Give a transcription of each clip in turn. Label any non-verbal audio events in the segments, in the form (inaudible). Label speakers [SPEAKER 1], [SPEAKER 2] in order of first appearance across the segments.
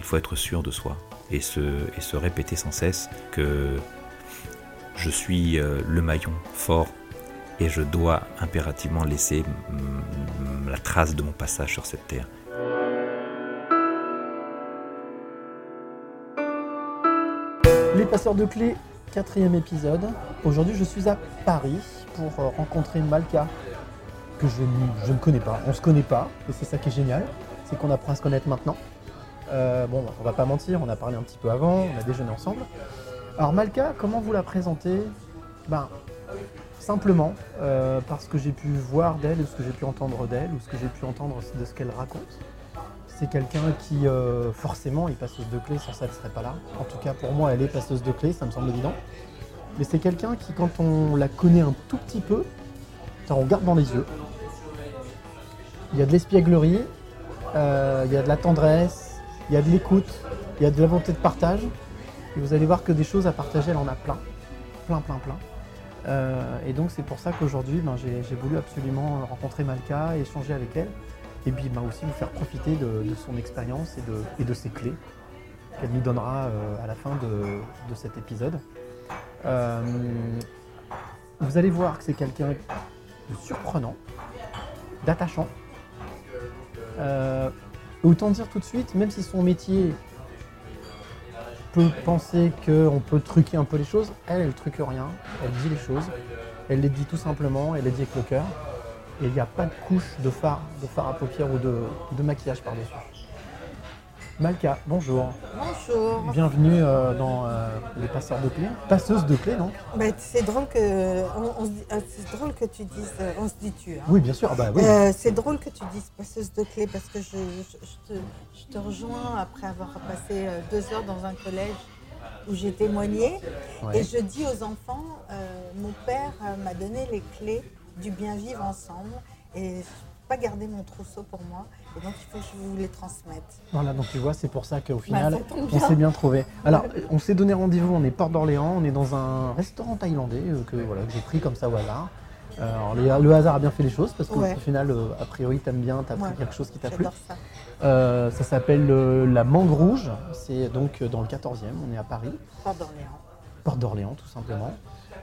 [SPEAKER 1] Il faut être sûr de soi et se, et se répéter sans cesse que je suis euh, le maillon fort et je dois impérativement laisser la trace de mon passage sur cette terre.
[SPEAKER 2] Les passeurs de clés, quatrième épisode. Aujourd'hui, je suis à Paris pour euh, rencontrer Malka, que je, ne- je ne connais pas. On se connaît pas, et c'est ça qui est génial, c'est qu'on apprend à se connaître maintenant. Euh, bon, on va pas mentir, on a parlé un petit peu avant, on a déjeuné ensemble. Alors Malka, comment vous la présentez? Ben, simplement, euh, parce que j'ai pu voir d'elle, ou ce que j'ai pu entendre d'elle, ou ce que j'ai pu entendre de ce qu'elle raconte. C'est quelqu'un qui, euh, forcément, est passeuse de clés, sans ça, elle ne serait pas là. En tout cas, pour moi, elle est passeuse de clés, ça me semble évident. Mais c'est quelqu'un qui, quand on la connaît un tout petit peu, ça, regarde dans les yeux. Il y a de l'espièglerie, il y a de la tendresse, il y a de l'écoute, il y a de la volonté de partage. Et vous allez voir que des choses à partager, elle en a plein. Plein, plein, plein. Euh, et donc, c'est pour ça qu'aujourd'hui, ben, j'ai voulu absolument rencontrer Malka, échanger avec elle. Et puis ben, aussi vous faire profiter de, son expérience et de, ses clés qu'elle nous donnera euh, à la fin de, de cet épisode. Euh, vous allez voir que c'est quelqu'un de surprenant, d'attachant. Autant dire tout de suite, même si son métier peut penser qu'on peut truquer un peu les choses, elle, elle truque rien, elle dit les choses, elle les dit tout simplement, elle les dit avec le cœur, et il n'y a pas de couche de fard, de fard à paupières ou de, de maquillage par-dessus. Malka, bonjour.
[SPEAKER 3] Bonjour.
[SPEAKER 2] Bienvenue euh, dans euh, les passeurs de clés. Passeuse de clés, non
[SPEAKER 3] Bah, c'est drôle que on, on se dit- euh, c'est drôle que tu dises euh, on se dit tu. hein.
[SPEAKER 2] Oui, bien sûr. Bah, oui.
[SPEAKER 3] Euh, c'est drôle que tu dises passeuse de clés parce que je, je- je te, je te rejoins après avoir passé euh, deux heures dans un collège où j'ai témoigné
[SPEAKER 2] Ouais.
[SPEAKER 3] et je dis aux enfants euh, mon père euh, m'a donné les clés du bien vivre ensemble et je ne peux pas garder mon trousseau pour moi et donc il faut que je vous les transmette.
[SPEAKER 2] Voilà, donc tu vois, c'est pour ça qu'au final,
[SPEAKER 3] Bah, tombe
[SPEAKER 2] on s'est bien trouvé. Alors, on s'est donné rendez-vous, on est Porte d'Orléans, on est dans un restaurant thaïlandais euh, que, voilà, que j'ai pris comme ça au hasard. Euh, alors, le hasard a bien fait les choses parce qu'au
[SPEAKER 3] Ouais.
[SPEAKER 2] final, euh, a priori, t'aimes bien, t'as pris
[SPEAKER 3] Ouais,
[SPEAKER 2] quelque chose qui t'a plu.
[SPEAKER 3] Ça.
[SPEAKER 2] Euh, ça s'appelle euh, la Mangue Rouge, c'est donc dans le 14e, on est à Paris,
[SPEAKER 3] Port d'Orléans.
[SPEAKER 2] Porte d'Orléans tout simplement.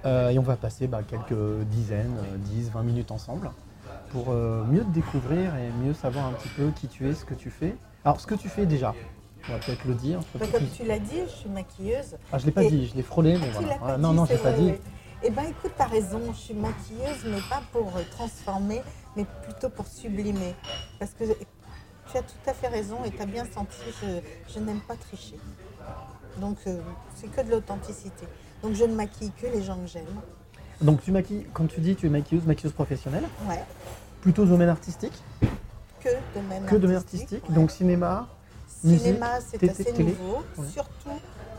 [SPEAKER 2] Et on va passer bah, quelques dizaines, euh, 10, 20 minutes ensemble pour euh, mieux te découvrir et mieux savoir un petit peu qui tu es, ce que tu fais. Alors, ce que tu fais déjà, on va peut-être le dire.
[SPEAKER 3] Comme tu l'as dit, je suis maquilleuse.
[SPEAKER 2] Ah, je l'ai pas
[SPEAKER 3] Et-
[SPEAKER 2] dit, je l'ai frôlé, mais
[SPEAKER 3] Tu
[SPEAKER 2] voilà. Voilà, non,
[SPEAKER 3] dit,
[SPEAKER 2] non,
[SPEAKER 3] c'est
[SPEAKER 2] j'ai pas dit.
[SPEAKER 3] Eh ben écoute, t'as raison, je suis maquilleuse, mais pas pour euh, transformer, mais plutôt pour sublimer. Parce que tu as tout à fait raison et tu as bien senti, je, je n'aime pas tricher. Donc euh, c'est que de l'authenticité. Donc je ne maquille que les gens que j'aime.
[SPEAKER 2] Donc, tu maquilles, quand tu dis tu es maquilleuse, maquilleuse professionnelle,
[SPEAKER 3] Ouais.
[SPEAKER 2] plutôt domaine artistique
[SPEAKER 3] Que domaine
[SPEAKER 2] que domaine
[SPEAKER 3] artistique.
[SPEAKER 2] artistique.
[SPEAKER 3] ouais.
[SPEAKER 2] Donc, cinéma,
[SPEAKER 3] Cinéma, c'est assez nouveau.
[SPEAKER 2] Ouais.
[SPEAKER 3] Surtout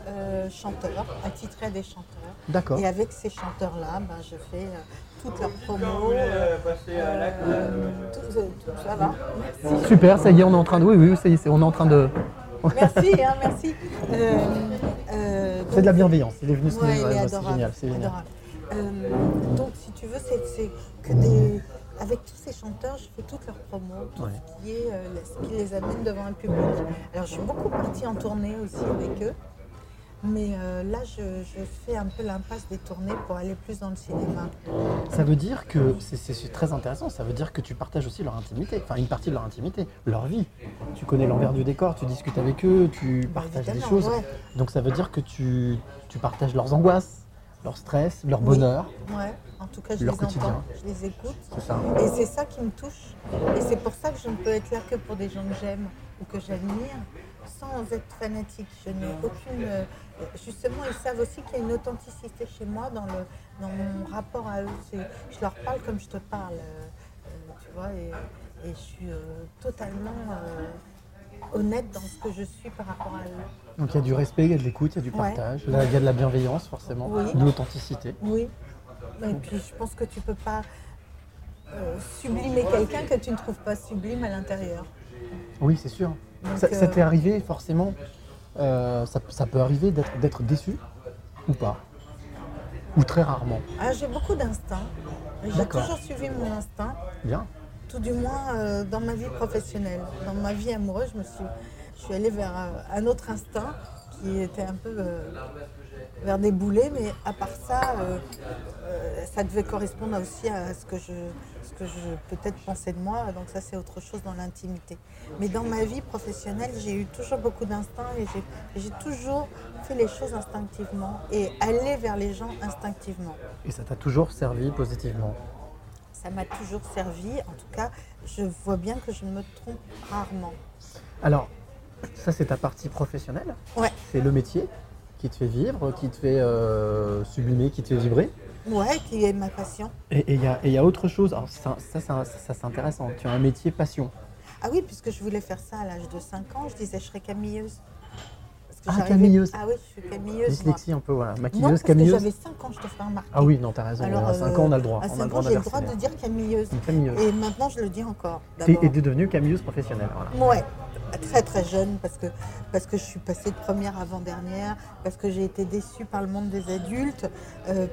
[SPEAKER 3] euh, chanteur, attitré à des chanteurs.
[SPEAKER 2] d'accord.
[SPEAKER 3] Et avec ces chanteurs-là, ben, je fais euh, toute leur promo. euh, euh, tout, tout ça va. Merci.
[SPEAKER 2] Super, ça y est, on est en train de. Oui, oui, ça y est, c'est- on est en train de.
[SPEAKER 3] Merci, hein, merci. Euh, euh,
[SPEAKER 2] C'est de la bienveillance. Il est venu se
[SPEAKER 3] Ouais, il est
[SPEAKER 2] bah,
[SPEAKER 3] adorable,
[SPEAKER 2] génial, c'est génial.
[SPEAKER 3] Euh, donc, si tu veux, c'est que des. Avec tous ces chanteurs, je fais toute leur promo, tout
[SPEAKER 2] Ouais.
[SPEAKER 3] ce qui est euh, ce qui les amène devant un public. Alors, je suis beaucoup partie en tournée aussi avec eux. Mais euh, là, je, je fais un peu l'impasse des tournées pour aller plus dans le cinéma.
[SPEAKER 2] Ça veut dire que c'est- très intéressant. Ça veut dire que tu partages aussi leur intimité, enfin une partie de leur intimité, leur vie. Tu connais l'envers du décor, tu discutes avec eux, tu
[SPEAKER 3] Bah,
[SPEAKER 2] partages des choses.
[SPEAKER 3] ouais.
[SPEAKER 2] Donc ça veut dire que tu, tu partages leurs angoisses, leur stress, leur
[SPEAKER 3] Oui.
[SPEAKER 2] bonheur.
[SPEAKER 3] Ouais, en tout cas, je
[SPEAKER 2] Leur
[SPEAKER 3] les
[SPEAKER 2] quotidien.
[SPEAKER 3] entends, je les écoute.
[SPEAKER 2] Ça.
[SPEAKER 3] Et c'est ça qui me touche. Et c'est pour ça que je ne peux être là que pour des gens que j'aime ou que j'admire, sans être fanatique. Je n'ai aucune. euh, Justement, ils savent aussi qu'il y a une authenticité chez moi dans, le, dans mon rapport à eux. Je leur parle comme je te parle, euh, euh, tu vois, et, et je suis euh, totalement. euh, honnête dans ce que je suis par rapport à eux.
[SPEAKER 2] Donc il y a du respect, il y a de l'écoute, il y a du partage, il y a il y a de la bienveillance forcément,
[SPEAKER 3] Oui.
[SPEAKER 2] de l'authenticité.
[SPEAKER 3] Oui. Et puis je pense que tu peux pas euh, sublimer quelqu'un que tu ne trouves pas sublime à l'intérieur.
[SPEAKER 2] Oui, c'est sûr.
[SPEAKER 3] Donc,
[SPEAKER 2] Ça, ça
[SPEAKER 3] euh,
[SPEAKER 2] t'est arrivé forcément, euh, ça, ça peut arriver d'être déçu ou pas? Ou très rarement?
[SPEAKER 3] Ah, j'ai beaucoup d'instinct. J'ai toujours suivi mon instinct,
[SPEAKER 2] Bien.
[SPEAKER 3] tout du moins euh, dans ma vie professionnelle. Dans ma vie amoureuse, je me suis, je suis allée vers un autre instinct qui était un peu euh, vers des boulets, mais à part ça, euh, euh, ça devait correspondre aussi à ce que je, ce que je peut-être pensais de moi. Donc ça, c'est autre chose dans l'intimité. Mais dans ma vie professionnelle, j'ai eu toujours beaucoup d'instinct et j'ai- j'ai toujours fait les choses instinctivement et aller vers les gens instinctivement.
[SPEAKER 2] Et ça t'a toujours servi positivement?
[SPEAKER 3] Ça m'a toujours servi. En tout cas, je vois bien que je me trompe rarement.
[SPEAKER 2] Alors, ça c'est ta partie professionnelle
[SPEAKER 3] Ouais.
[SPEAKER 2] C'est le métier qui te fait vivre, qui te fait euh, sublimer, qui te fait vibrer.
[SPEAKER 3] Ouais, qui est ma passion.
[SPEAKER 2] Et il y, a- y autre chose, alors ça, ça, ça, ça, c'est intéressant, tu as un métier passion.
[SPEAKER 3] Ah oui, puisque je voulais faire ça à l'âge de 5 ans, je disais je serais camilleuse.
[SPEAKER 2] Ah, camilleuse.
[SPEAKER 3] Ah oui, je suis camilleuse.
[SPEAKER 2] Dyslexie un peu, voilà.
[SPEAKER 3] Non,
[SPEAKER 2] Maquilleuse,
[SPEAKER 3] parce
[SPEAKER 2] camilleuse.
[SPEAKER 3] j'avais 5 ans, je te fais remarquer.
[SPEAKER 2] Ah oui, non, t'as raison.
[SPEAKER 3] Alors,
[SPEAKER 2] à 5
[SPEAKER 3] euh,
[SPEAKER 2] ans, on a le droit.
[SPEAKER 3] À
[SPEAKER 2] on a
[SPEAKER 3] 5
[SPEAKER 2] le droit
[SPEAKER 3] ans, j'ai le droit de dire camilleuse.
[SPEAKER 2] Camilleuse.
[SPEAKER 3] Et maintenant, je le dis encore.
[SPEAKER 2] Et t'es devenue camilleuse professionnelle. Voilà.
[SPEAKER 3] Ouais, très très jeune parce que, parce que je suis passée de première avant-dernière, parce que j'ai été déçue par le monde des adultes euh,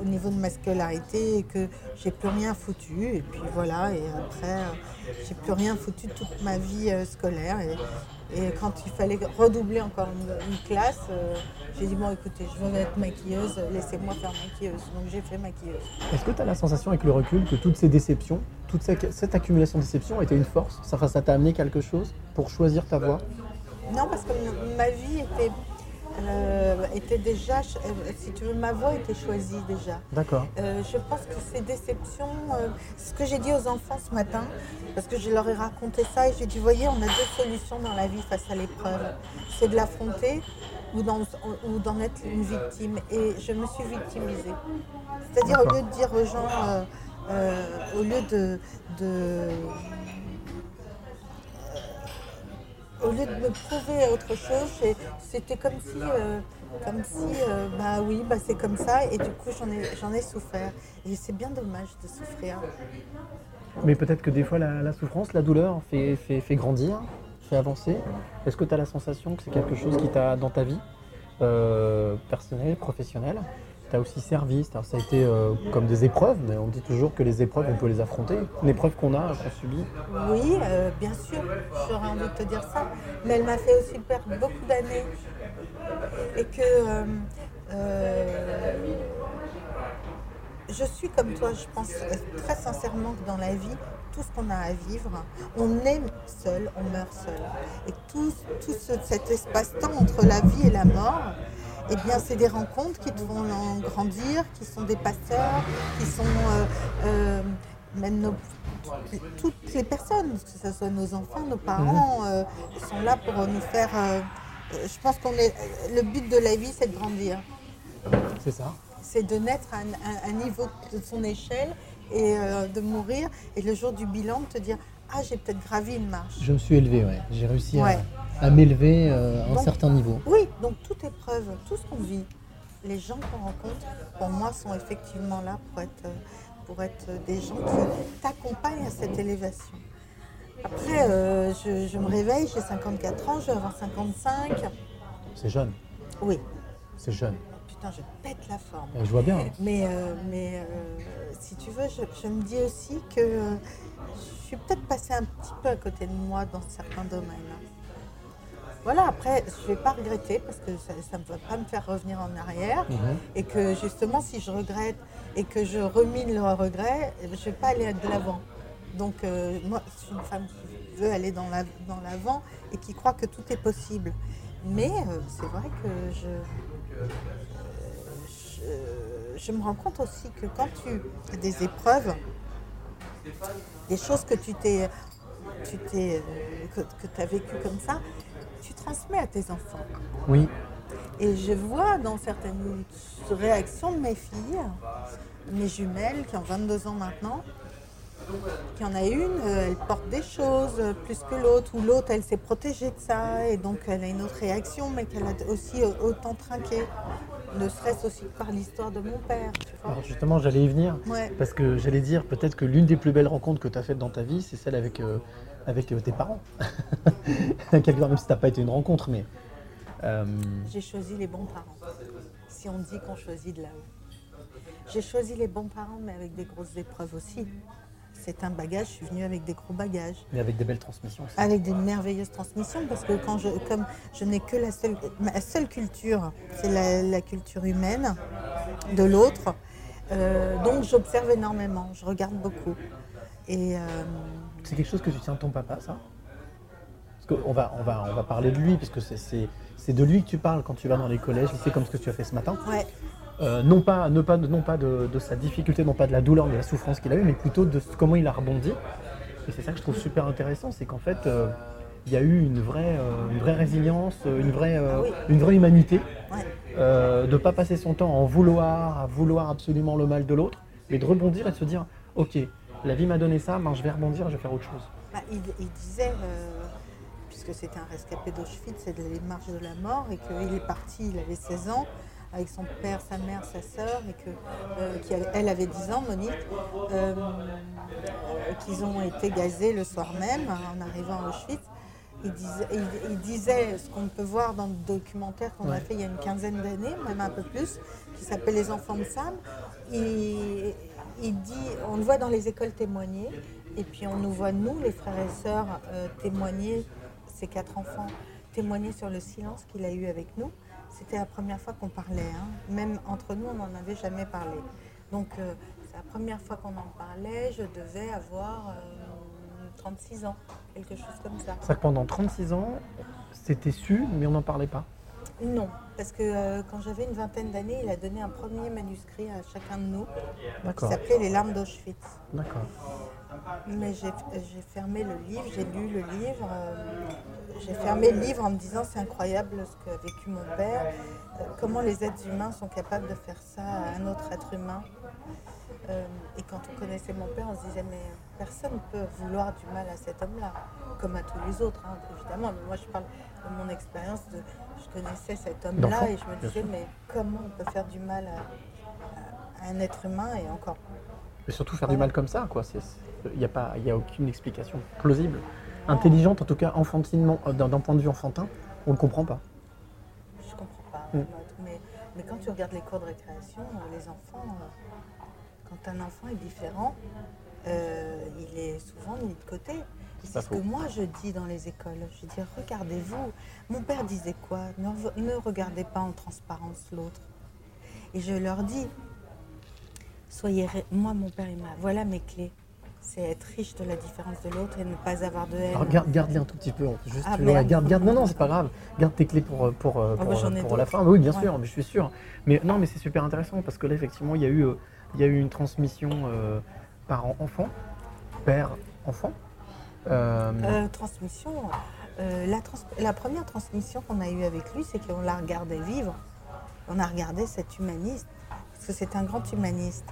[SPEAKER 3] au niveau de ma scolarité et que j'ai plus rien foutu. Et puis voilà, et après, euh, j'ai plus rien foutu toute ma vie euh, scolaire. Et, quand il fallait redoubler encore une, classe, j'ai dit bon écoutez, je veux être maquilleuse, laissez-moi faire maquilleuse. Donc j'ai fait maquilleuse.
[SPEAKER 2] Est-ce que tu as la sensation avec le recul que toutes ces déceptions, toute cette, accumulation de déceptions a été une force ça, t'a amené quelque chose pour choisir ta voie?
[SPEAKER 3] Non, parce que ma vie était, euh, était déjà, euh, si tu veux, ma voie était choisie déjà.
[SPEAKER 2] D'accord.
[SPEAKER 3] Euh, je pense que ces déceptions, euh, ce que j'ai dit aux enfants ce matin, parce que je leur ai raconté ça et j'ai dit, voyez, on a deux solutions dans la vie face à l'épreuve. C'est de l'affronter ou d'en, ou d'en être une victime. Et je me suis victimisée. C'est-à-dire au lieu de dire aux gens, au lieu de, de au lieu de me prouver autre chose, c'était comme si, euh, comme si, euh, bah oui, bah c'est comme ça, et du coup j'en ai, j'en ai souffert. Et c'est bien dommage de souffrir.
[SPEAKER 2] Mais peut-être que des fois la, souffrance, la douleur fait, fait, fait grandir, fait avancer. Est-ce que tu as la sensation que c'est quelque chose qui t'a, dans ta vie euh, personnelle, professionnelle, t'a aussi servi Ça a été euh, comme des épreuves, mais on dit toujours que les épreuves, on peut les affronter. Une épreuve qu'on a, qu'on subit.
[SPEAKER 3] Oui, euh, bien sûr, j'aurais envie de te dire ça, mais elle m'a fait aussi perdre beaucoup d'années. Et que euh, je suis comme toi, je pense très sincèrement que dans la vie, tout ce qu'on a à vivre, on est seul, on meurt seul. Et tout, tout ce- cet espace-temps entre la vie et la mort, eh bien, c'est des rencontres qui te font grandir, qui sont des passeurs, qui sont euh, euh, même nos, toutes les personnes, que ce soit nos enfants, nos parents, euh, sont là pour nous faire. euh, je pense qu'on est. Le but de la vie, c'est de grandir.
[SPEAKER 2] C'est ça
[SPEAKER 3] C'est de naître à un, à un niveau de son échelle et de mourir. Et le jour du bilan, de te dire Ah, j'ai peut-être gravi une marche.
[SPEAKER 2] Je me suis élevé, ouais. J'ai réussi
[SPEAKER 3] Ouais.
[SPEAKER 2] à, à m'élever euh, à un
[SPEAKER 3] Donc-
[SPEAKER 2] certain niveau.
[SPEAKER 3] Oui, donc toute épreuve, tout ce qu'on vit, les gens qu'on rencontre, pour moi, sont effectivement là pour être, euh, pour être des gens qui t'accompagnent à cette élévation. Après, euh, je, je me réveille, j'ai 54 ans, je vais avoir 55.
[SPEAKER 2] C'est jeune,
[SPEAKER 3] Oui,
[SPEAKER 2] c'est jeune.
[SPEAKER 3] putain, je pète la forme.
[SPEAKER 2] Euh, Je vois bien.
[SPEAKER 3] Mais, euh, mais euh, si tu veux, je, je me dis aussi que je suis peut-être passée un petit peu à côté de moi dans certains domaines. Voilà, après, je ne vais pas regretter parce que ça ne va pas me faire revenir en arrière.
[SPEAKER 2] Mhm.
[SPEAKER 3] Et que justement, si je regrette et que je remine le regret, je ne vais pas aller de l'avant. Donc, euh, moi, je suis une femme qui veut aller dans la- dans l'avant et qui croit que tout est possible. Mais euh, c'est vrai que je, je, je me rends compte aussi que quand tu as des épreuves, des choses que tu t'es, tu t'es, euh, que, tu as vécu comme ça, tu transmets à tes enfants.
[SPEAKER 2] Oui,
[SPEAKER 3] Et je vois dans certaines réactions de mes filles, mes jumelles qui ont 22 ans maintenant, qu'il y en a une, euh, elle porte des choses plus que l'autre, ou l'autre, elle s'est protégée de ça, et donc elle a une autre réaction, mais qu'elle a aussi euh, autant trinqué. Ne serait-ce aussi que par l'histoire de mon père. tu vois.
[SPEAKER 2] Alors justement, j'allais y venir.
[SPEAKER 3] Ouais.
[SPEAKER 2] Parce que j'allais dire, peut-être que l'une des plus belles rencontres que tu as faites dans ta vie, c'est celle avec, euh, avec euh, tes parents. (laughs) Quelque part, même si ça n'a pas été une rencontre, mais. euh,
[SPEAKER 3] J'ai choisi les bons parents. Si on dit qu'on choisit de là-haut. J'ai choisi les bons parents, mais avec des grosses épreuves aussi. C'est un bagage, je suis venue avec des gros bagages.
[SPEAKER 2] mais avec des belles transmissions. aussi.
[SPEAKER 3] Avec des merveilleuses transmissions, parce que quand je, comme je n'ai que la seule, ma seule culture, c'est la, la culture humaine de l'autre. euh, donc j'observe énormément, je regarde beaucoup. Et euh,
[SPEAKER 2] C'est quelque chose que tu tiens de ton papa, ça? Parce qu'on va, on va, on va parler de lui, parce que c'est- c'est c'est de lui que tu parles quand tu vas dans les collèges, lycées, comme ce que tu as fait ce matin.
[SPEAKER 3] ouais,
[SPEAKER 2] Euh, non pas, ne pas, non pas de, de sa difficulté, non pas de la douleur, de la souffrance qu'il a eu, mais plutôt de comment il a rebondi. Et c'est ça que je trouve super intéressant, c'est qu'en fait, euh, il y a eu une vraie, euh, une vraie résilience, une vraie,
[SPEAKER 3] Ah oui.
[SPEAKER 2] une vraie humanité,
[SPEAKER 3] ouais.
[SPEAKER 2] de ne pas passer son temps à en vouloir, à vouloir absolument le mal de l'autre, mais de rebondir et de se dire, ok, la vie m'a donné ça, ben, je vais rebondir, je vais faire autre chose.
[SPEAKER 3] Bah, il, il disait, euh, puisque c'était un rescapé d'Auschwitz, c'est de les marches de la mort, et qu'il est parti, il avait 16 ans, avec son père, sa mère, sa sœur, et que, euh, qui avait- elle avait 10 ans, Monique, euh, qu'ils ont été gazés le soir même en arrivant à Auschwitz. Il disait, il- il disait ce qu'on peut voir dans le documentaire qu'on a fait il y a une quinzaine d'années, même un peu plus, qui s'appelle Les enfants de Sam. Il dit, on le voit dans les écoles témoigner, et puis on nous voit, nous, les frères et sœurs, euh, témoigner, ces quatre enfants, témoigner sur le silence qu'il a eu avec nous. C'était la première fois qu'on parlait, hein. même entre nous, on n'en avait jamais parlé. Donc, euh, c'est la première fois qu'on en parlait, je devais avoir euh, 36 ans, quelque chose comme ça.
[SPEAKER 2] C'est-à-dire que pendant 36 ans, c'était su, mais on n'en parlait pas.
[SPEAKER 3] Non, parce que euh, quand j'avais une vingtaine d'années, il a donné un premier manuscrit à chacun de nous, qui s'appelait Les larmes d'Auschwitz.
[SPEAKER 2] d'accord.
[SPEAKER 3] Mais j'ai fermé le livre, j'ai lu le livre. euh, j'ai fermé le livre en me disant c'est incroyable ce qu'a vécu mon père. euh, comment les êtres humains sont capables de faire ça à un autre être humain. Et quand on connaissait mon père, on se disait mais personne ne peut vouloir du mal à cet homme-là, comme à tous les autres, hein, évidemment. Mais moi je parle de mon expérience, de, je connaissais cet homme-là et je me disais mais comment on peut faire du mal à, un être humain et encore
[SPEAKER 2] Mais surtout faire du mal comme ça, quoi. Il n'y a, pas- y a aucune explication plausible. Intelligente, en tout cas enfantinement, euh, d'un point de vue enfantin, on ne le comprend pas.
[SPEAKER 3] Je comprends pas.
[SPEAKER 2] Mm.
[SPEAKER 3] Mais, mais quand tu regardes les cours de récréation, euh, les enfants, euh, quand un enfant est différent, euh, il est souvent mis de côté. Et
[SPEAKER 2] C'est
[SPEAKER 3] ce que moi je dis dans les écoles. Je dis regardez-vous. Mon père disait quoi? Ne, re- ne regardez pas en transparence l'autre. Et je leur dis soyez. ré- Moi, mon père, il m'a. Voilà mes clés. C'est être riche de la différence de l'autre et ne pas avoir de haine.
[SPEAKER 2] Alors, garde, garde-les un tout petit peu. Juste,
[SPEAKER 3] Ah,
[SPEAKER 2] garde, garde. Non, non, c'est pas grave. Garde tes clés pour, euh, pour, euh,
[SPEAKER 3] Ah,
[SPEAKER 2] pour,
[SPEAKER 3] bah,
[SPEAKER 2] euh, pour la fin. Oui, bien
[SPEAKER 3] Ouais.
[SPEAKER 2] sûr, mais je suis sûr. Mais non, mais c'est super intéressant parce que là, effectivement, il y a eu, il y a eu une transmission euh, parent-enfant, père-enfant. Euh,
[SPEAKER 3] Euh, transmission. euh, la, trans- la première transmission qu'on a eue avec lui, c'est qu'on l'a regardé vivre. On a regardé cet humaniste, parce que c'est un grand humaniste.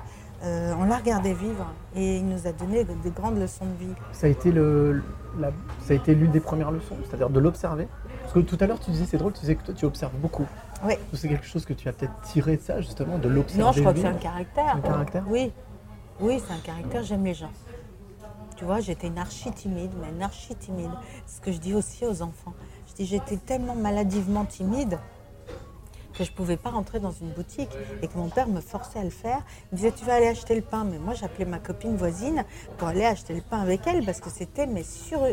[SPEAKER 3] Euh, on l'a regardé vivre et il nous a donné de- des grandes leçons de vie.
[SPEAKER 2] Ça a été le, la- ça a été l'une des premières leçons, c'est-à-dire de l'observer. Parce que tout à l'heure, tu disais, c'est drôle, tu disais que toi, tu observes beaucoup.
[SPEAKER 3] Oui.
[SPEAKER 2] C'est quelque chose que tu as peut-être tiré de ça, justement, de l'observer.
[SPEAKER 3] Non, je crois que c'est un caractère.
[SPEAKER 2] Un caractère
[SPEAKER 3] Oui, oui, c'est un caractère. J'aime les gens. Tu vois, j'étais une archi timide, mais une archi timide. C'est ce que je dis aussi aux enfants. Je dis, j'étais tellement maladivement timide que je ne pouvais pas rentrer dans une boutique et que mon père me forçait à le faire. Il me disait, tu vas aller acheter le pain. Mais moi, j'appelais ma copine voisine pour aller acheter le pain avec elle parce que c'était euh,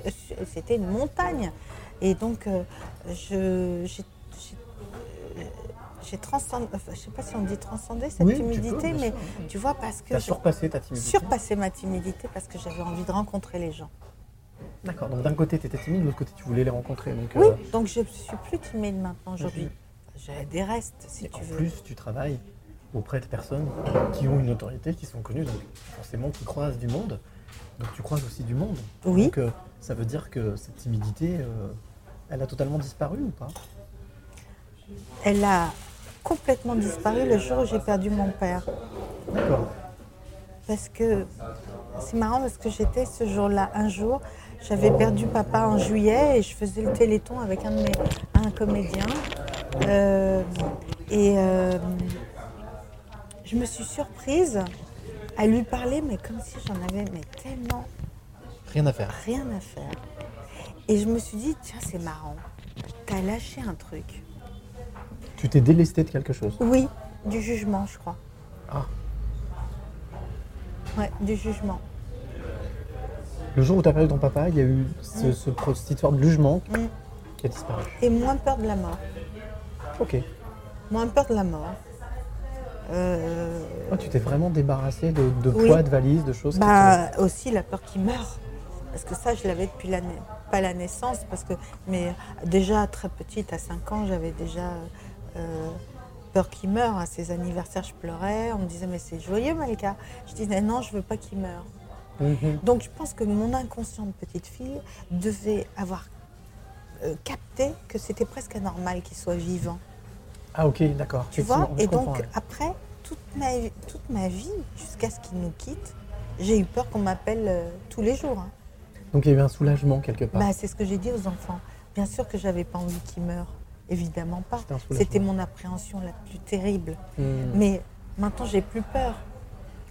[SPEAKER 3] c'était une montagne. Et donc, euh, je, j'ai transcendé, enfin, je sais pas si on dit transcender cette
[SPEAKER 2] Oui, tu peux,
[SPEAKER 3] timidité, mais
[SPEAKER 2] sûr.
[SPEAKER 3] tu vois, parce que
[SPEAKER 2] Tu as surpassé ta timidité.
[SPEAKER 3] surpassé ma timidité parce que j'avais envie de rencontrer les gens.
[SPEAKER 2] D'accord, donc d'un côté, tu étais timide, de l'autre côté, tu voulais les rencontrer. Donc,
[SPEAKER 3] Oui,
[SPEAKER 2] euh,
[SPEAKER 3] donc je suis plus timide maintenant aujourd'hui. J'ai des restes, si
[SPEAKER 2] et
[SPEAKER 3] tu
[SPEAKER 2] en
[SPEAKER 3] veux.
[SPEAKER 2] plus, tu travailles auprès de personnes qui ont une autorité, qui sont connues, donc forcément qui croisent du monde. Donc tu croises aussi du monde.
[SPEAKER 3] Oui.
[SPEAKER 2] Donc euh, ça veut dire que cette timidité, euh, elle a totalement disparu ou pas?
[SPEAKER 3] Elle a complètement disparu le jour où j'ai perdu mon père.
[SPEAKER 2] D'accord.
[SPEAKER 3] Parce que c'est marrant parce que j'étais ce jour-là, un jour, j'avais perdu papa en juillet et je faisais le téléthon avec un de mes un comédien. Euh, et euh, je me suis surprise à lui parler, mais comme si j'en avais mais tellement
[SPEAKER 2] Rien à faire.
[SPEAKER 3] rien à faire. Et je me suis dit, tiens, c'est marrant. T'as lâché un truc.
[SPEAKER 2] Tu t'es délesté de quelque chose?
[SPEAKER 3] Oui, du jugement, je crois.
[SPEAKER 2] Ah.
[SPEAKER 3] Ouais, du jugement.
[SPEAKER 2] Le jour où tu as perdu ton papa, il y a eu ce,
[SPEAKER 3] Mm.
[SPEAKER 2] ce pro- cette histoire de jugement
[SPEAKER 3] Mm.
[SPEAKER 2] qui a disparu.
[SPEAKER 3] Et moins peur de la mort.
[SPEAKER 2] Ok.
[SPEAKER 3] Moins peur de la mort. Euh,
[SPEAKER 2] Oh, tu t'es vraiment débarrassé de, de
[SPEAKER 3] Oui.
[SPEAKER 2] poids, de valises, de choses. qui
[SPEAKER 3] bah, aussi la peur qu'il meure. Parce que ça, je l'avais depuis la, pas la naissance, parce que, mais déjà très petite, à 5 ans, j'avais déjà euh, peur qu'il meure. À ses anniversaires, je pleurais. On me disait, mais c'est joyeux, Malika. Je disais, non, je veux pas qu'il meure.
[SPEAKER 2] Mhm.
[SPEAKER 3] Donc je pense que mon inconscient de petite fille devait avoir euh, capté que c'était presque anormal qu'il soit vivant.
[SPEAKER 2] Ah ok, d'accord.
[SPEAKER 3] Tu vois? Et donc
[SPEAKER 2] ouais.
[SPEAKER 3] après, toute ma, vie- toute ma vie, jusqu'à ce qu'il nous quitte, j'ai eu peur qu'on m'appelle euh, tous les jours. hein.
[SPEAKER 2] Donc il y a eu un soulagement quelque part.
[SPEAKER 3] Bah, c'est ce que j'ai dit aux enfants. Bien sûr que j'avais pas envie qu'ils meurent. Évidemment pas.
[SPEAKER 2] C'était
[SPEAKER 3] mon appréhension la plus terrible.
[SPEAKER 2] Hmm.
[SPEAKER 3] Mais maintenant, j'ai plus peur.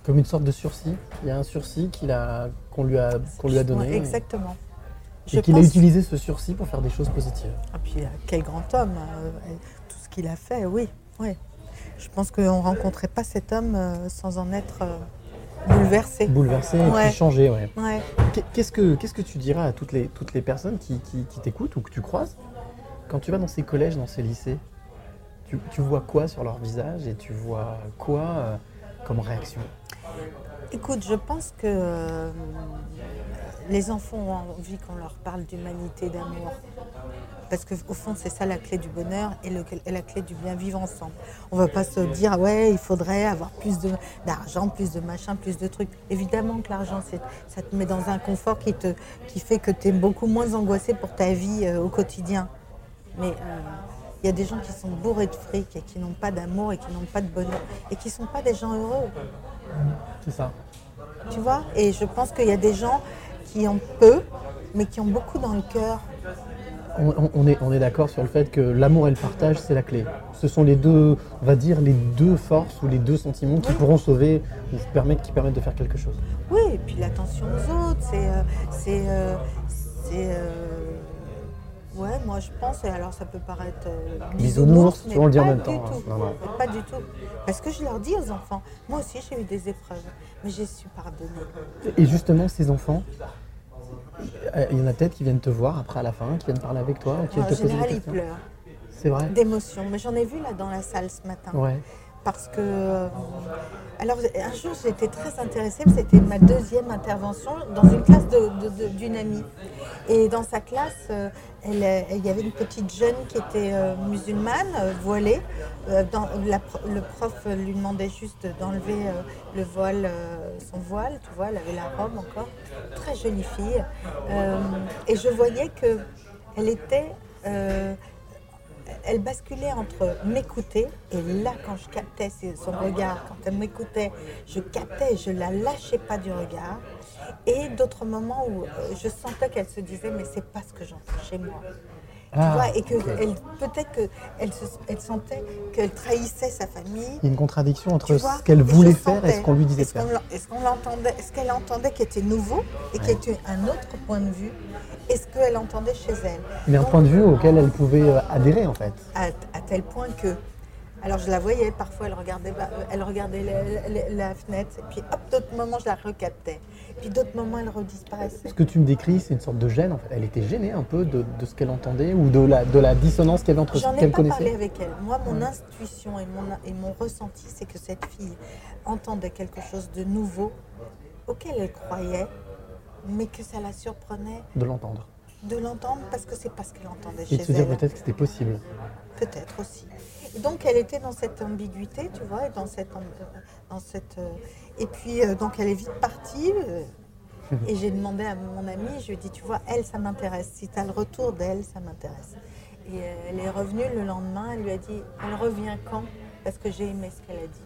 [SPEAKER 2] Comme une sorte de sursis. Il y a un sursis qu'on lui a, qu'on lui a donné.
[SPEAKER 3] Exactement.
[SPEAKER 2] Et qu'il a utilisé ce sursis pour faire des choses positives.
[SPEAKER 3] Ah, puis euh, quel grand homme, euh, tout ce qu'il a fait, oui, oui. Je pense qu'on ne rencontrait pas cet homme euh, sans en être euh, bouleversé.
[SPEAKER 2] Bouleversé et
[SPEAKER 3] Ouais.
[SPEAKER 2] puis changé. Ouais. Qu'est- Qu'est-ce que, qu'est-ce que tu diras à toutes les, toutes les personnes qui, qui- qui t'écoutent ou que tu croises quand tu vas dans ces collèges, dans ces lycées tu, tu vois quoi sur leur visage et tu vois quoi euh, comme réaction?
[SPEAKER 3] Écoute, je pense que euh, les enfants ont envie qu'on leur parle d'humanité, d'amour. Parce qu'au fond, c'est ça la clé du bonheur et, le- et la clé du bien vivre ensemble. On ne va pas se dire, ouais, il faudrait avoir plus d'argent, plus de machin, plus de trucs. Évidemment que l'argent, ça te met dans un confort qui, te, qui fait que tu es beaucoup moins angoissé pour ta vie euh, au quotidien. Mais euh, il y a des gens qui sont bourrés de fric et qui n'ont pas d'amour et qui n'ont pas de bonheur et qui ne sont pas des gens heureux.
[SPEAKER 2] C'est ça.
[SPEAKER 3] Tu vois? Et je pense qu'il y a des gens qui ont peu, mais qui ont beaucoup dans le cœur.
[SPEAKER 2] On, est, on est d'accord sur le fait que l'amour et le partage, c'est la clé. Ce sont les deux, on va dire, les deux forces ou les deux sentiments qui pourront sauver ou permettre, qui permettent de faire quelque chose.
[SPEAKER 3] Oui, et puis l'attention aux autres, c'est. c'est. euh, c'est, euh, ouais, moi je pense, et alors ça peut paraître. euh,
[SPEAKER 2] Bisounours,
[SPEAKER 3] mais
[SPEAKER 2] on le dit en
[SPEAKER 3] pas
[SPEAKER 2] même
[SPEAKER 3] du
[SPEAKER 2] temps, hein.
[SPEAKER 3] tout.
[SPEAKER 2] Non, non.
[SPEAKER 3] Pas du tout. Parce que je leur dis aux enfants, moi aussi j'ai eu des épreuves, mais j'ai su pardonner.
[SPEAKER 2] Et justement, ces enfants, il y en a peut-être qui viennent te voir après à la fin, qui viennent parler avec toi, qui
[SPEAKER 3] En
[SPEAKER 2] viennent te poser des
[SPEAKER 3] général, ils pleurent
[SPEAKER 2] C'est vrai
[SPEAKER 3] d'émotion. Mais j'en ai vu là dans la salle ce matin.
[SPEAKER 2] Ouais.
[SPEAKER 3] Parce que euh, alors un jour été très intéressée, c'était ma deuxième intervention dans une classe d'une amie. Et dans sa classe, euh, euh, il y avait une petite jeune qui était musulmane, voilée. Le prof lui demandait juste d'enlever le voile, son voile, tu vois, elle avait la robe encore. Très jolie fille. Et je voyais que elle était elle basculait entre m'écouter, et là, quand je captais son regard, quand elle m'écoutait, je captais, je la lâchais pas du regard. Et d'autres moments où euh, je sentais qu'elle se disait, mais c'est pas ce que j'entends chez moi.
[SPEAKER 2] Ah,
[SPEAKER 3] vois, et que peut-être qu'elle elle sentait qu'elle trahissait sa famille.
[SPEAKER 2] Il y a une contradiction entre
[SPEAKER 3] vois,
[SPEAKER 2] ce qu'elle voulait faire et ce qu'on lui disait faire.
[SPEAKER 3] Est-ce qu'on l'entendait, est-ce qu'elle entendait qui était nouveau et qui
[SPEAKER 2] Ouais.
[SPEAKER 3] était un autre point de vue? Est-ce qu'elle entendait chez elle?
[SPEAKER 2] Mais un point de vue auquel elle pouvait euh, adhérer en fait.
[SPEAKER 3] à, à tel point que. Alors je la voyais, parfois elle regardait, bah, elle regardait la, la- la fenêtre, et puis hop, d'autres moments je la recaptais. Puis d'autres moments elle redisparaissait.
[SPEAKER 2] Ce que tu me décris, c'est une sorte de gêne en fait. Elle était gênée un peu de, de ce qu'elle entendait ou de la, de la dissonance qu'il y avait entre ce
[SPEAKER 3] J'en ai
[SPEAKER 2] qu'elle
[SPEAKER 3] pas
[SPEAKER 2] connaissait.
[SPEAKER 3] parlé avec elle. Moi, mon
[SPEAKER 2] Ouais.
[SPEAKER 3] intuition et mon, et mon ressenti, c'est que cette fille entendait quelque chose de nouveau auquel elle croyait, mais que ça la surprenait
[SPEAKER 2] De l'entendre.
[SPEAKER 3] de l'entendre parce que c'est pas ce qu'elle entendait
[SPEAKER 2] Et
[SPEAKER 3] chez
[SPEAKER 2] de se dire
[SPEAKER 3] elle.
[SPEAKER 2] peut-être que c'était possible.
[SPEAKER 3] Peut-être aussi. Donc elle était dans cette ambiguïté, tu vois, et dans cette, euh, dans cette. euh, et puis euh, donc elle est vite partie. et j'ai demandé à mon amie, je lui ai dit, tu vois, elle, ça m'intéresse. Si tu as le retour d'elle, ça m'intéresse. Et elle est revenue le lendemain, elle lui a dit, elle revient quand? Parce que j'ai aimé ce qu'elle a dit.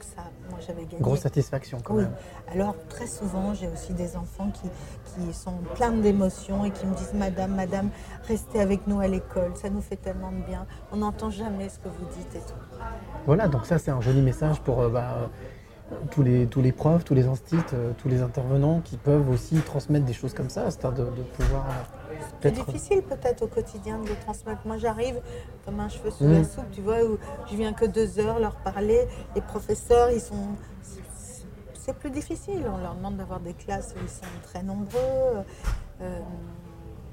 [SPEAKER 3] Donc ça, moi j'avais gagné.
[SPEAKER 2] Grosse satisfaction quand
[SPEAKER 3] Oui.
[SPEAKER 2] même.
[SPEAKER 3] Alors très souvent, j'ai aussi des enfants qui, qui sont pleins d'émotions et qui me disent Madame, Madame, restez avec nous à l'école, ça nous fait tellement de bien. On n'entend jamais ce que vous dites et tout.
[SPEAKER 2] Voilà, donc ça c'est un joli message pour euh, bah, tous, les, tous les profs, tous les instits, euh, tous les intervenants qui peuvent aussi transmettre des choses comme ça, c'est-à-dire de, de pouvoir euh,
[SPEAKER 3] C'est difficile peut-être au quotidien de les transmettre. Moi j'arrive comme un cheveu sous
[SPEAKER 2] Mm.
[SPEAKER 3] la soupe, tu vois, où je viens que deux heures leur parler. Les professeurs, ils sont. c'est- plus difficile. On leur demande d'avoir des classes où ils sont très nombreux. Euh,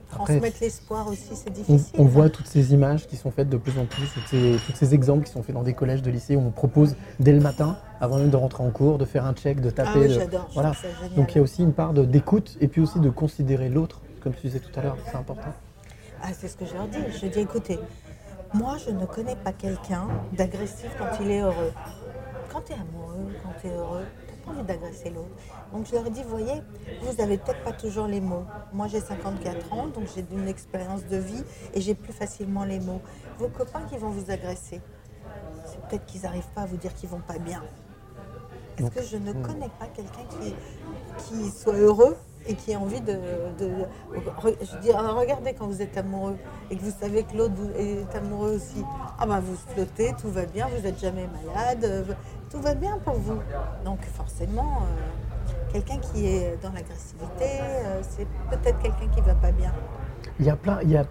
[SPEAKER 3] transmettre l'espoir aussi, c'est difficile.
[SPEAKER 2] on voit toutes ces images qui sont faites de plus en plus, toutes ces, tous ces exemples qui sont faits dans des collèges de lycées où on propose dès le matin, avant même de rentrer en cours, de faire un check, de taper.
[SPEAKER 3] Ah oui,
[SPEAKER 2] de-
[SPEAKER 3] j'adore. je
[SPEAKER 2] Voilà.
[SPEAKER 3] ça.
[SPEAKER 2] Donc il y a aussi une part d'écoute et puis aussi de considérer l'autre, comme tu disais tout à l'heure, c'est important.
[SPEAKER 3] Ah, c'est ce que je leur dis. Je dis, écoutez, moi, je ne connais pas quelqu'un d'agressif quand il est heureux. Quand tu es amoureux, quand tu es heureux, tu n'as pas envie d'agresser l'autre. Donc je leur dis, voyez, vous n'avez peut-être pas toujours les mots. Moi, j'ai 54 ans, donc j'ai une expérience de vie et j'ai plus facilement les mots. Vos copains qui vont vous agresser, c'est peut-être qu'ils n'arrivent pas à vous dire qu'ils vont pas bien. Est-ce que je ne
[SPEAKER 2] hmm.
[SPEAKER 3] connais pas quelqu'un qui, qui soit heureux et qui a envie de... de- je dis, ah, regardez quand vous êtes amoureux et que vous savez que l'autre est amoureux aussi. Ah ben vous flottez, tout va bien, vous n'êtes jamais malade, euh, tout va bien pour vous. Donc forcément, euh, quelqu'un qui est dans l'agressivité, euh, c'est peut-être quelqu'un qui va pas bien.
[SPEAKER 2] Il y a plein, il y a...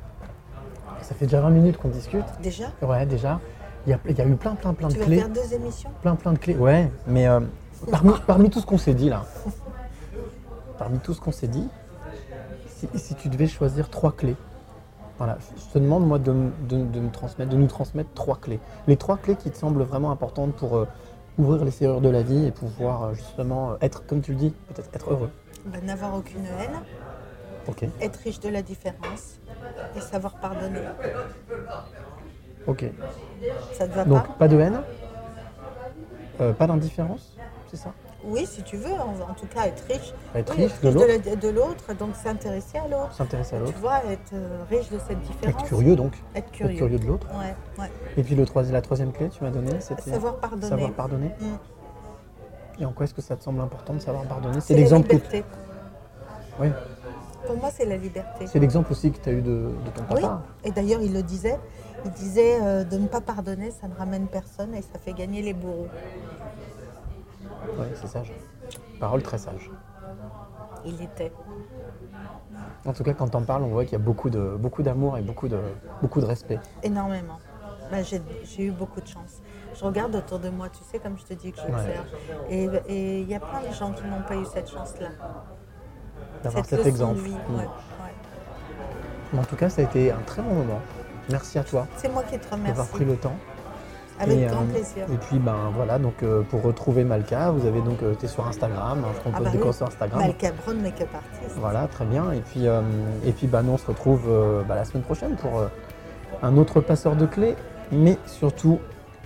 [SPEAKER 2] Ça fait déjà 20 minutes qu'on discute.
[SPEAKER 3] Déjà?
[SPEAKER 2] Ouais, déjà. Il y a, il y a eu plein, plein, plein
[SPEAKER 3] Tu
[SPEAKER 2] de
[SPEAKER 3] vas
[SPEAKER 2] clés.
[SPEAKER 3] faire deux émissions?
[SPEAKER 2] Plein, plein de clés. Ouais, mais euh, parmi, parmi tout ce qu'on s'est dit là, parmi tout ce qu'on s'est dit, si, si tu devais choisir trois clés, voilà, je te demande moi de, m- de- de me transmettre, de nous transmettre trois clés. Les trois clés qui te semblent vraiment importantes pour euh, ouvrir les serrures de la vie et pouvoir euh, justement être, comme tu le dis, peut-être être heureux.
[SPEAKER 3] Ben, N'avoir aucune haine, être riche de la différence et savoir pardonner.
[SPEAKER 2] Ok.
[SPEAKER 3] Ça te va
[SPEAKER 2] Donc
[SPEAKER 3] pas
[SPEAKER 2] pas de haine, euh, pas d'indifférence, c'est ça?
[SPEAKER 3] Oui, si tu veux, en, en tout cas être riche.
[SPEAKER 2] Être
[SPEAKER 3] Oui,
[SPEAKER 2] riche de l'autre,
[SPEAKER 3] la- de l'autre, donc s'intéresser à l'autre.
[SPEAKER 2] s'intéresser à
[SPEAKER 3] Tu
[SPEAKER 2] l'autre,
[SPEAKER 3] vois, être euh, riche de cette différence.
[SPEAKER 2] être curieux donc,
[SPEAKER 3] Être curieux.
[SPEAKER 2] être curieux de l'autre.
[SPEAKER 3] Ouais, ouais.
[SPEAKER 2] Et puis le troisi- la troisième clé, tu m'as donné, c'était
[SPEAKER 3] Savoir pardonner.
[SPEAKER 2] savoir pardonner.
[SPEAKER 3] Mm.
[SPEAKER 2] Et en quoi est-ce que ça te semble important de savoir pardonner?
[SPEAKER 3] C'est
[SPEAKER 2] l'exemple que oui,
[SPEAKER 3] Pour moi, c'est la liberté.
[SPEAKER 2] c'est l'exemple aussi que tu as eu de, de ton
[SPEAKER 3] Oui,
[SPEAKER 2] papa.
[SPEAKER 3] et d'ailleurs, il le disait. Il disait euh, de ne pas pardonner, ça ne ramène personne et ça fait gagner les bourreaux.
[SPEAKER 2] Oui, c'est sage. Parole très sage.
[SPEAKER 3] Il était.
[SPEAKER 2] En tout cas, quand t'en parles, on voit qu'il y a beaucoup de beaucoup d'amour et beaucoup de beaucoup de respect.
[SPEAKER 3] Énormément. Bah, j'ai eu beaucoup de chance. Je regarde autour de moi, tu sais, comme je te dis que j'observe. Et Et il y a plein de gens qui n'ont pas eu cette chance-là.
[SPEAKER 2] D'avoir cet exemple.
[SPEAKER 3] vie,
[SPEAKER 2] Mm.
[SPEAKER 3] ouais, ouais.
[SPEAKER 2] Mais en tout cas, ça a été un très bon moment. Merci à toi
[SPEAKER 3] C'est moi qui te
[SPEAKER 2] d'avoir
[SPEAKER 3] remercie.
[SPEAKER 2] pris le temps.
[SPEAKER 3] Avec
[SPEAKER 2] Et,
[SPEAKER 3] grand
[SPEAKER 2] euh,
[SPEAKER 3] plaisir.
[SPEAKER 2] Et puis ben voilà, donc euh, pour retrouver Malka, vous avez donc été sur Instagram, hein, je
[SPEAKER 3] Ah
[SPEAKER 2] compose
[SPEAKER 3] bah
[SPEAKER 2] des
[SPEAKER 3] oui.
[SPEAKER 2] sur Instagram.
[SPEAKER 3] Malka Brown, make-up artist.
[SPEAKER 2] Voilà, très bien. Et puis, euh, et puis bah, nous, on se retrouve euh, bah, la semaine prochaine pour euh, un autre passeur de clés. Mais surtout,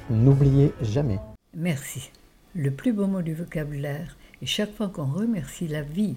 [SPEAKER 2] n'oubliez jamais.
[SPEAKER 4] Merci. Le plus beau mot du vocabulaire. Et chaque fois qu'on remercie la vie